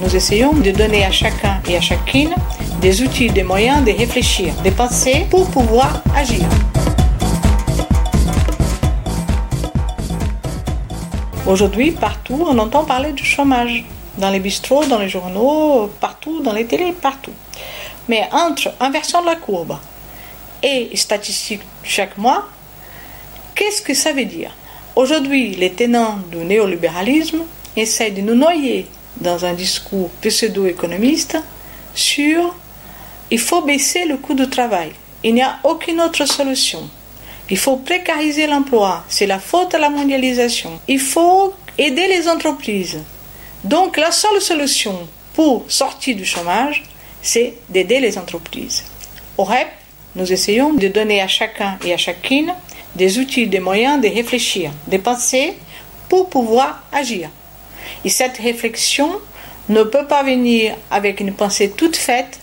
Nous essayons de donner à chacun et à chacune des outils, des moyens de réfléchir, de penser pour pouvoir agir. Aujourd'hui, partout, on entend parler du chômage. Dans les bistrots, dans les journaux, partout, dans les télés, partout. Mais entre inversion de la courbe et statistiques chaque mois, qu'est-ce que ça veut dire? Aujourd'hui, les tenants du néolibéralisme essaient de nous noyer dans un discours pseudo-économiste sur il faut baisser le coût du travail. Il n'y a aucune autre solution. Il faut précariser l'emploi. C'est la faute à la mondialisation. Il faut aider les entreprises. Donc la seule solution pour sortir du chômage, c'est d'aider les entreprises. Au REP, nous essayons de donner à chacun et à chacune des outils, des moyens de réfléchir, de penser pour pouvoir agir. Et cette réflexion ne peut pas venir avec une pensée toute faite,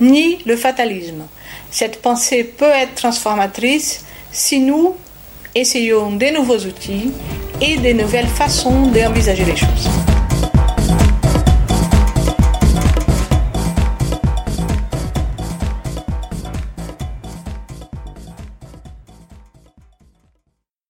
ni le fatalisme. Cette pensée peut être transformatrice si nous essayons de nouveaux outils et de nouvelles façons d'envisager les choses.